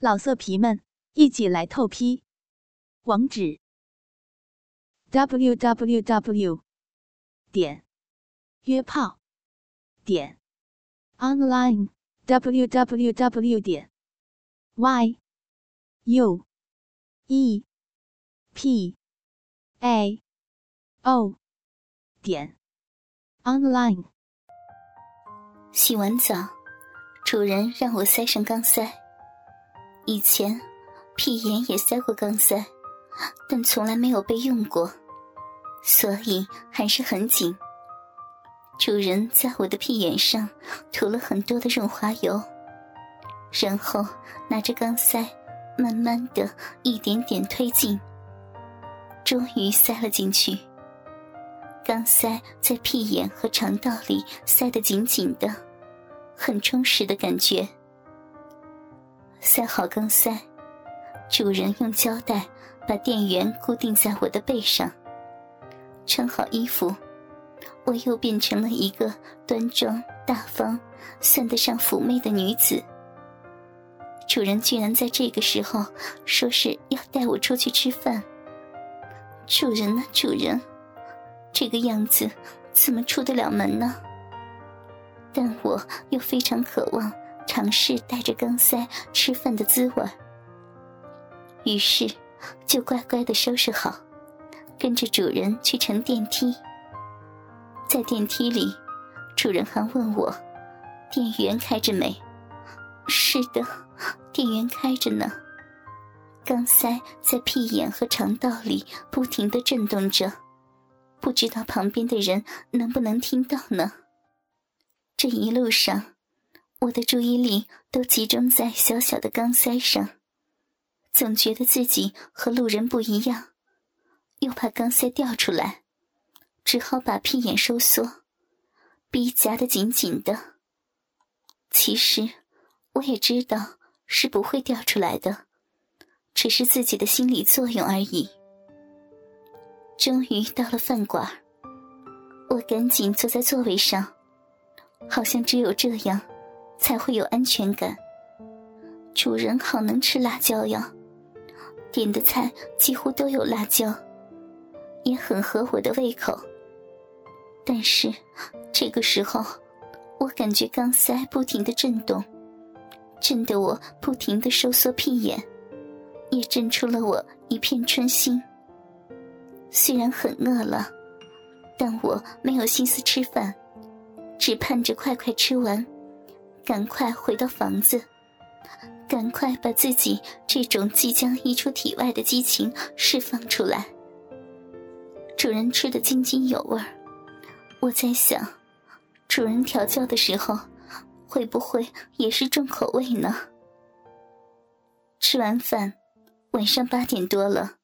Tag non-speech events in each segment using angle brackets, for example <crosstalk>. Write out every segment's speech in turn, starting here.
老色皮们，一起来透批！网址：w w w 点约炮点 online w w w 点 y u e p a o 点 online。洗完澡，主人让我塞上钢塞。以前，屁眼也塞过钢塞，但从来没有被用过，所以还是很紧。主人在我的屁眼上涂了很多的润滑油，然后拿着钢塞，慢慢的一点点推进，终于塞了进去。钢塞在屁眼和肠道里塞得紧紧的，很充实的感觉。塞好钢塞，主人用胶带把电源固定在我的背上。穿好衣服，我又变成了一个端庄大方、算得上妩媚的女子。主人居然在这个时候说是要带我出去吃饭。主人呢？主人，这个样子怎么出得了门呢？但我又非常渴望。尝试带着钢塞吃饭的滋味，于是就乖乖的收拾好，跟着主人去乘电梯。在电梯里，主人还问我：“电源开着没？”“是的，电源开着呢。”钢塞在屁眼和肠道里不停的震动着，不知道旁边的人能不能听到呢？这一路上。我的注意力都集中在小小的钢塞上，总觉得自己和路人不一样，又怕钢塞掉出来，只好把屁眼收缩，逼夹得紧紧的。其实我也知道是不会掉出来的，只是自己的心理作用而已。终于到了饭馆，我赶紧坐在座位上，好像只有这样。才会有安全感。主人好能吃辣椒呀，点的菜几乎都有辣椒，也很合我的胃口。但是这个时候，我感觉钢塞不停的震动，震得我不停的收缩屁眼，也震出了我一片春心。虽然很饿了，但我没有心思吃饭，只盼着快快吃完。赶快回到房子，赶快把自己这种即将溢出体外的激情释放出来。主人吃得津津有味儿，我在想，主人调教的时候，会不会也是重口味呢？吃完饭，晚上八点多了，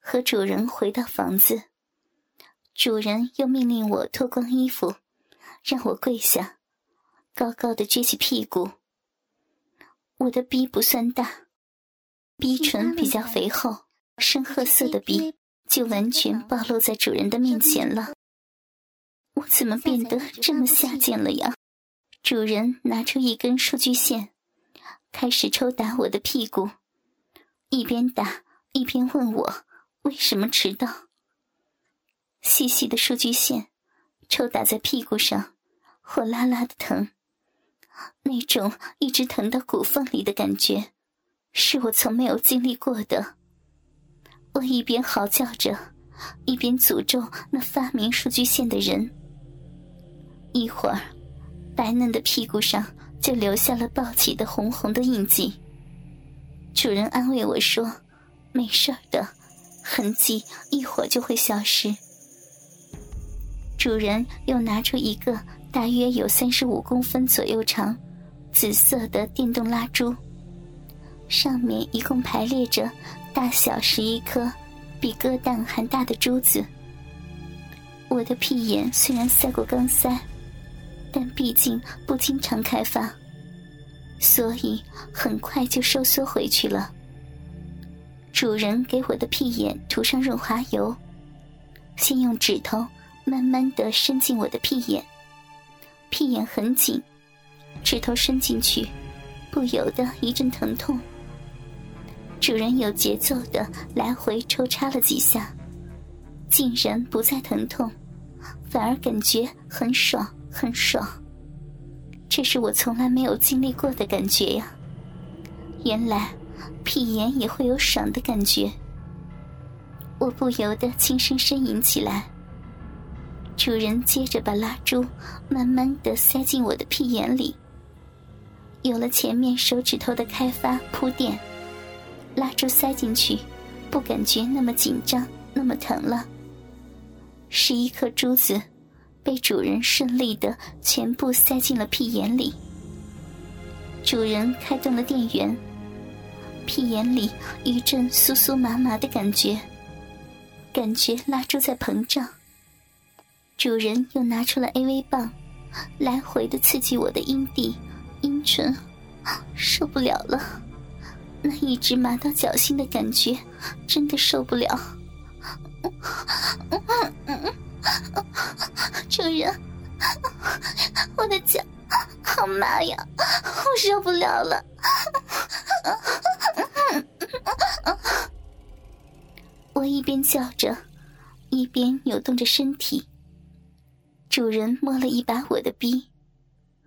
和主人回到房子，主人又命令我脱光衣服，让我跪下。高高的撅起屁股，我的逼不算大，逼唇比较肥厚，深褐色的逼就完全暴露在主人的面前了。我怎么变得这么下贱了呀？主人拿出一根数据线，开始抽打我的屁股，一边打一边问我为什么迟到。细细的数据线抽打在屁股上，火辣辣的疼。那种一直疼到骨缝里的感觉，是我从没有经历过的。我一边嚎叫着，一边诅咒那发明数据线的人。一会儿，白嫩的屁股上就留下了暴起的红红的印记。主人安慰我说：“没事的，痕迹一会儿就会消失。”主人又拿出一个。大约有三十五公分左右长，紫色的电动蜡烛，上面一共排列着大小十一颗，比鸽蛋还大的珠子。我的屁眼虽然塞过钢塞，但毕竟不经常开放，所以很快就收缩回去了。主人给我的屁眼涂上润滑油，先用指头慢慢的伸进我的屁眼。屁眼很紧，指头伸进去，不由得一阵疼痛，主人有节奏的来回抽插了几下，竟然不再疼痛，反而感觉很爽很爽。这是我从来没有经历过的感觉呀！原来屁眼也会有爽的感觉。我不由得轻声呻吟起来。主人接着把蜡烛慢慢的塞进我的屁眼里。有了前面手指头的开发铺垫，蜡烛塞进去，不感觉那么紧张，那么疼了。十一颗珠子被主人顺利的全部塞进了屁眼里。主人开动了电源，屁眼里一阵酥酥麻麻的感觉，感觉蜡烛在膨胀。主人又拿出了 A.V. 棒，来回的刺激我的阴蒂、阴唇，受不了了，那一直麻到脚心的感觉，真的受不了。主人，我的脚好麻呀，我受不了了。我一边叫着，一边扭动着身体。主人摸了一把我的逼，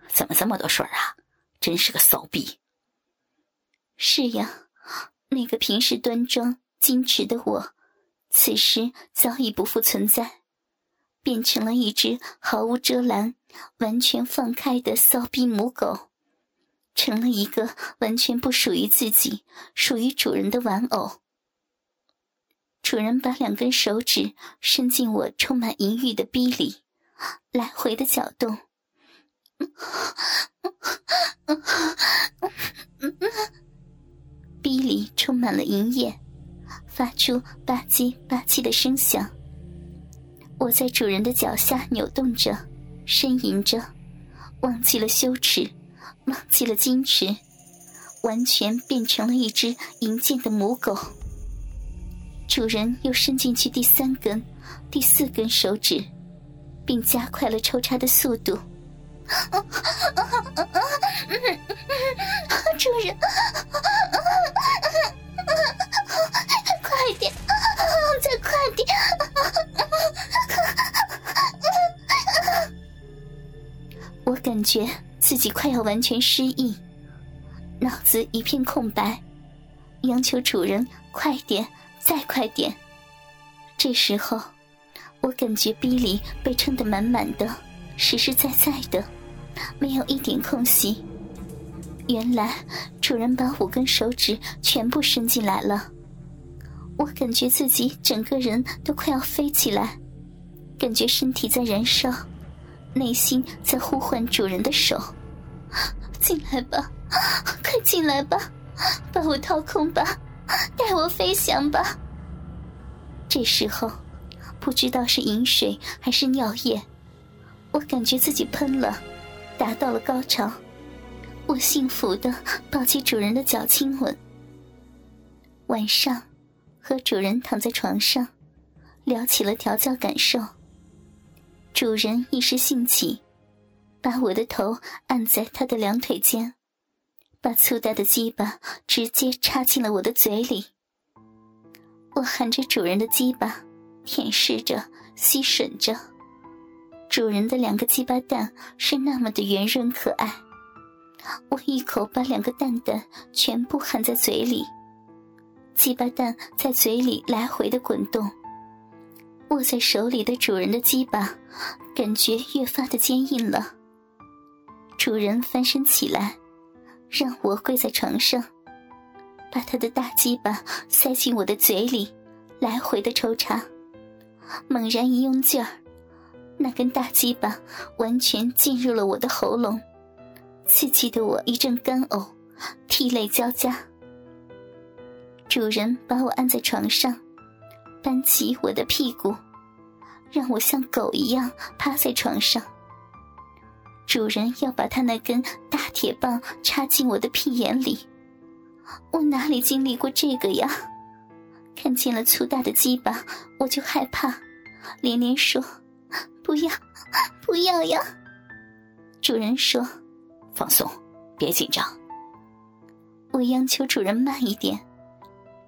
怎么这么多水啊？真是个骚逼。是呀，那个平时端庄矜持的我，此时早已不复存在，变成了一只毫无遮拦、完全放开的骚逼母狗，成了一个完全不属于自己、属于主人的玩偶。主人把两根手指伸进我充满淫欲的逼里。来回的搅动，逼里充满了银液，发出吧唧吧唧的声响。我在主人的脚下扭动着，呻吟着，忘记了羞耻，忘记了矜持，完全变成了一只淫贱的母狗。主人又伸进去第三根、第四根手指。并加快了抽插的速度。主人，快点，再快点！我感觉自己快要完全失忆，脑子一片空白，央求主人快点，再快点。这时候。我感觉逼里被撑得满满的，实实在在的，没有一点空隙。原来主人把五根手指全部伸进来了，我感觉自己整个人都快要飞起来，感觉身体在燃烧，内心在呼唤主人的手：“进来吧，快进来吧，把我掏空吧，带我飞翔吧。”这时候。不知道是饮水还是尿液，我感觉自己喷了，达到了高潮。我幸福的抱起主人的脚亲吻。晚上，和主人躺在床上，聊起了调教感受。主人一时兴起，把我的头按在他的两腿间，把粗大的鸡巴直接插进了我的嘴里。我含着主人的鸡巴。舔舐着，吸吮着，主人的两个鸡巴蛋是那么的圆润可爱。我一口把两个蛋蛋全部含在嘴里，鸡巴蛋在嘴里来回的滚动。握在手里的主人的鸡巴，感觉越发的坚硬了。主人翻身起来，让我跪在床上，把他的大鸡巴塞进我的嘴里，来回的抽插。猛然一用劲儿，那根大鸡巴完全进入了我的喉咙，刺激的我一阵干呕，涕泪交加。主人把我按在床上，搬起我的屁股，让我像狗一样趴在床上。主人要把他那根大铁棒插进我的屁眼里，我哪里经历过这个呀？看见了粗大的鸡巴，我就害怕，连连说：“不要，不要呀！”主人说：“放松，别紧张。”我央求主人慢一点，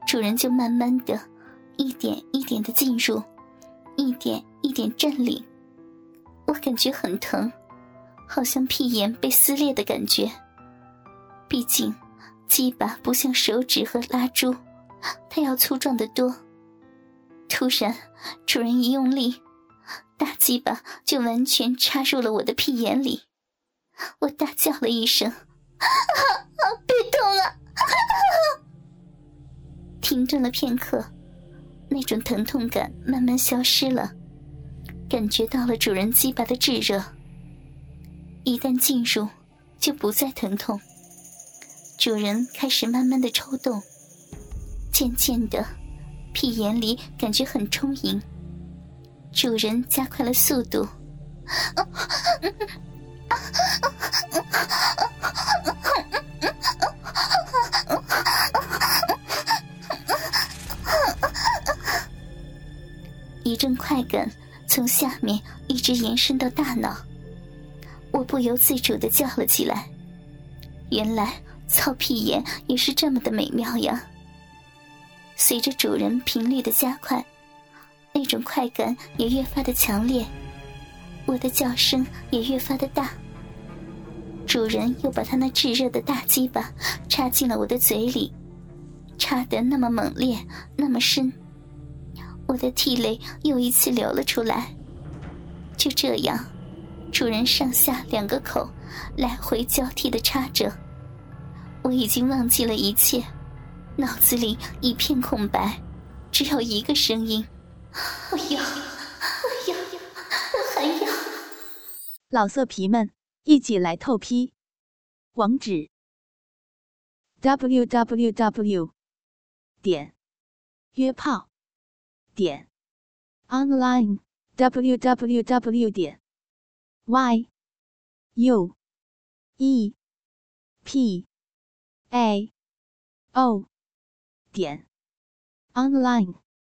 主人就慢慢的，一点一点的进入，一点一点占领。我感觉很疼，好像屁眼被撕裂的感觉。毕竟，鸡巴不像手指和拉珠，它要粗壮得多。突然，主人一用力，大鸡巴就完全插入了我的屁眼里。我大叫了一声：“啊 <laughs> 啊别动啊！”停顿了片刻，那种疼痛感慢慢消失了，感觉到了主人鸡巴的炙热。一旦进入，就不再疼痛。主人开始慢慢的抽动，渐渐的，屁眼里感觉很充盈。主人加快了速度。一阵快感从下面一直延伸到大脑，我不由自主的叫了起来。原来操屁眼也是这么的美妙呀！随着主人频率的加快，那种快感也越发的强烈，我的叫声也越发的大。主人又把他那炙热的大鸡巴插进了我的嘴里，插得那么猛烈，那么深，我的涕泪又一次流了出来。就这样，主人上下两个口来回交替的插着，我已经忘记了一切，脑子里一片空白，只有一个声音：我要，我要，我还要。老色皮们。一起来透批，网址：w w w 点约炮点 online w w w 点 y u e p a o 点 online。